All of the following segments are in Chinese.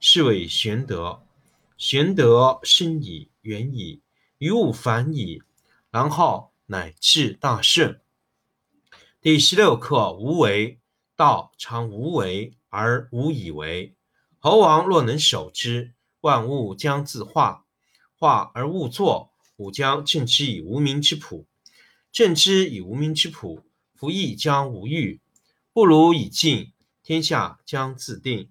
是谓玄德。玄德深矣，远矣，于物反矣，然后乃至大圣。第十六课无为。道常无为而无以为。猴王若能守之，万物将自化。化而勿作，吾将镇之以无名之朴。镇之以无名之朴，夫亦将无欲。不如以静，天下将自定。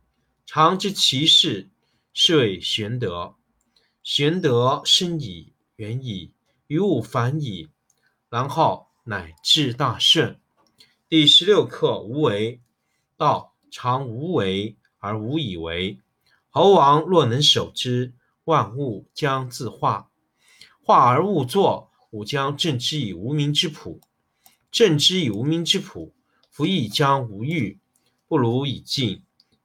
常知其事，是谓玄德。玄德深矣，远矣，于物反矣，然后乃至大圣。第十六课无为。道常无为而无以为。猴王若能守之。万物将自化，化而勿作，吾将镇之以无名之朴。镇之以无名之朴，夫亦将无欲。不如以静，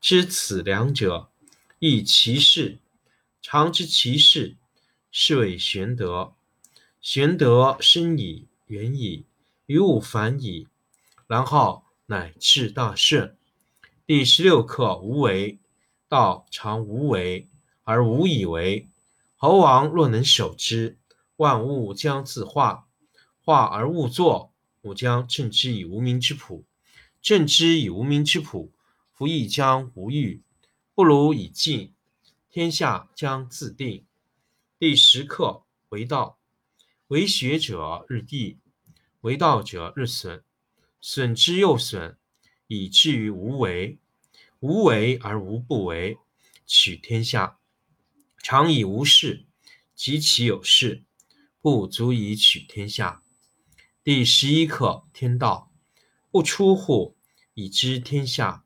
知此两者，亦其事。常知其事，是谓玄德。玄德深矣，远矣，于物反矣，然后乃至大顺。第十六课：无为。道常无为而无以为。猴王若能守之，万物将自化。化而勿作，吾将镇之以无名之朴。镇之以无名之朴，夫亦将无欲。不如以静，天下将自定。第十课为道，为学者日益，为道者日损，损之又损，以至于无为。无为而无不为，取天下常以无事，及其有事，不足以取天下。第十一课：天道不出户，以知天下；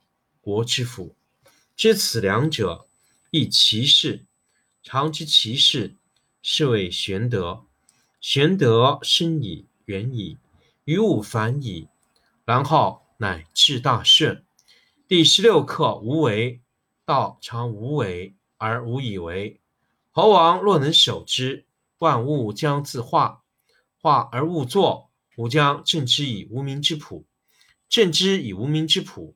国之福。知此两者，亦其事。常知其事，是谓玄德。玄德深矣，远矣，于物反矣，然后乃至大顺。第十六课：无为。道常无为而无以为。猴王若能守之，万物将自化。化而勿作，吾将镇之以无名之朴。镇之以无名之朴，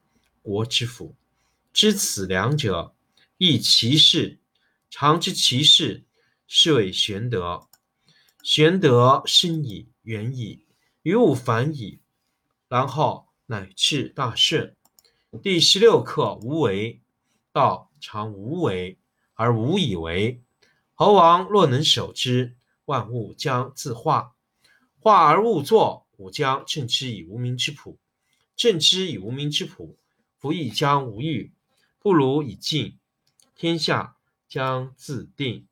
国之福。知此两者，亦其事。常知其事，是谓玄德。玄德深矣，远矣，于物反矣，然后乃至大顺。第十六课：无为。道常无为而无以为。猴王若能守之，万物将自化。化而勿作，吾将镇之以无名之朴。镇之以无名之朴，夫亦将无欲。不如以静，天下将自定。